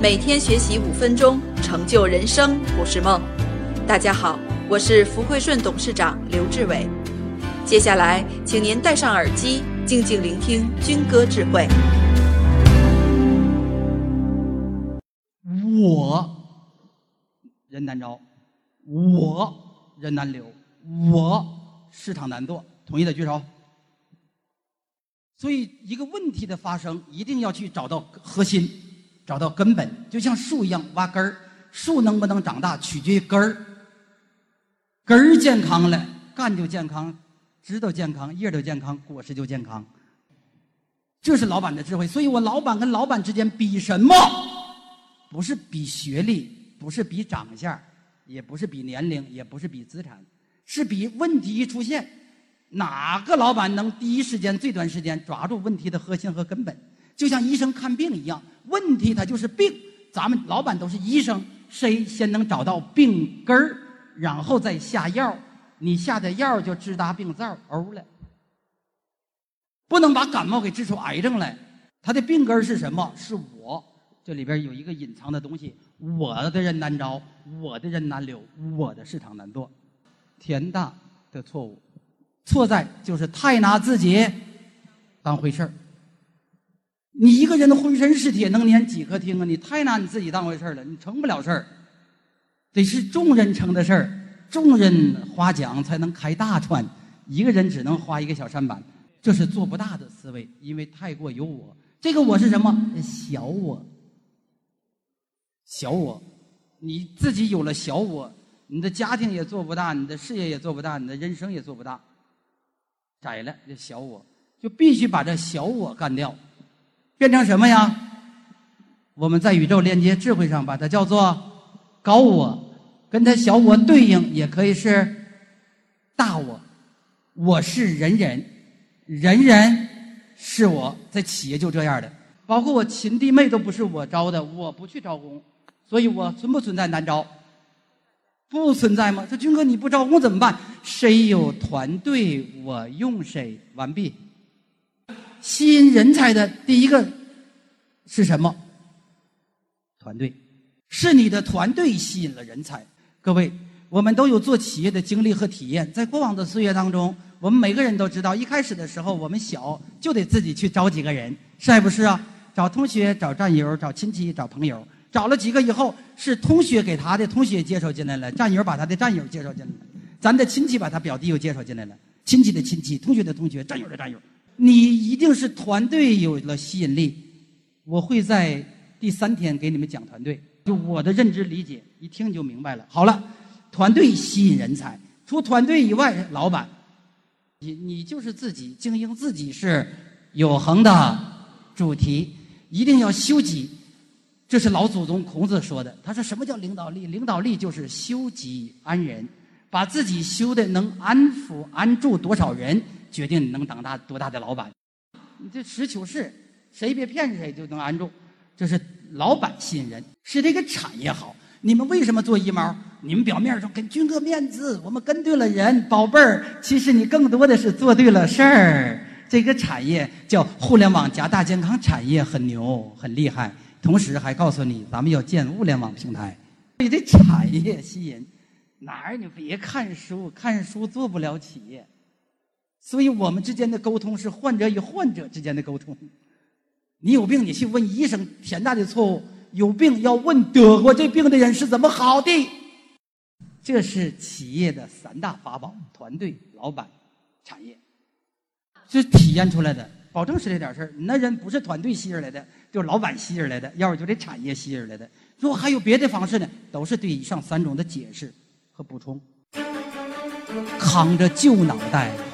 每天学习五分钟，成就人生不是梦。大家好，我是福汇顺董事长刘志伟。接下来，请您戴上耳机，静静聆听军歌智慧。我人难招，我人难留，我市场难做。同意的举手。所以，一个问题的发生，一定要去找到核心。找到根本，就像树一样挖根儿。树能不能长大，取决于根儿。根儿健康了，干就健康，枝都健康，叶都健康，果实就健康。这是老板的智慧。所以我老板跟老板之间比什么？不是比学历，不是比长相，也不是比年龄，也不是比资产，是比问题一出现，哪个老板能第一时间、最短时间抓住问题的核心和根本？就像医生看病一样，问题它就是病。咱们老板都是医生，谁先能找到病根儿，然后再下药，你下的药就治大病灶，欧了。不能把感冒给治出癌症来，他的病根儿是什么？是我这里边有一个隐藏的东西，我的人难招，我的人难留，我的市场难做。天大的错误，错在就是太拿自己当回事儿。你一个人的浑身是铁，能粘几颗钉啊？你太拿你自己当回事儿了，你成不了事儿。得是众人成的事儿，众人划桨才能开大船，一个人只能划一个小舢板，这是做不大的思维，因为太过有我。这个我是什么？小我。小我，你自己有了小我，你的家庭也做不大，你的事业也做不大，你的人生也做不大。窄了，这小我就必须把这小我干掉。变成什么呀？我们在宇宙链接智慧上把它叫做高我，跟它小我对应，也可以是大我。我是人人，人人是我，在企业就这样的。包括我亲弟妹都不是我招的，我不去招工，所以我存不存在难招？不存在吗？说军哥你不招工怎么办？谁有团队，我用谁。完毕。吸引人才的第一个是什么？团队，是你的团队吸引了人才。各位，我们都有做企业的经历和体验，在过往的岁月当中，我们每个人都知道，一开始的时候，我们小就得自己去找几个人，是还不是啊？找同学、找战友、找亲戚、找朋友，找了几个以后，是同学给他的同学介绍进来了，战友把他的战友介绍进来了，咱的亲戚把他表弟又介绍进来了，亲戚的亲戚、同学的同学、战友的战友。你一定是团队有了吸引力，我会在第三天给你们讲团队。就我的认知理解，一听就明白了。好了，团队吸引人才，除团队以外，老板，你你就是自己经营自己是永恒的主题，一定要修己。这是老祖宗孔子说的。他说：“什么叫领导力？领导力就是修己安人，把自己修的能安抚安住多少人。”决定你能当大多大的老板，你这实事求是，谁别骗谁就能安住，这是老板吸引人，是这个产业好。你们为什么做衣帽？你们表面上给军哥面子，我们跟对了人，宝贝儿。其实你更多的是做对了事儿。这个产业叫互联网加大健康产业，很牛，很厉害。同时还告诉你，咱们要建物联网平台。你这产业吸引哪儿？你别看书，看书做不了企业。所以我们之间的沟通是患者与患者之间的沟通。你有病，你去问医生，天大的错误。有病要问得过这病的人是怎么好的。这是企业的三大法宝：团队、老板、产业。是体验出来的，保证是这点事儿。那人不是团队吸引来的，就是老板吸引来的，要不就这产业吸引来的。如果还有别的方式呢？都是对以上三种的解释和补充。扛着旧脑袋。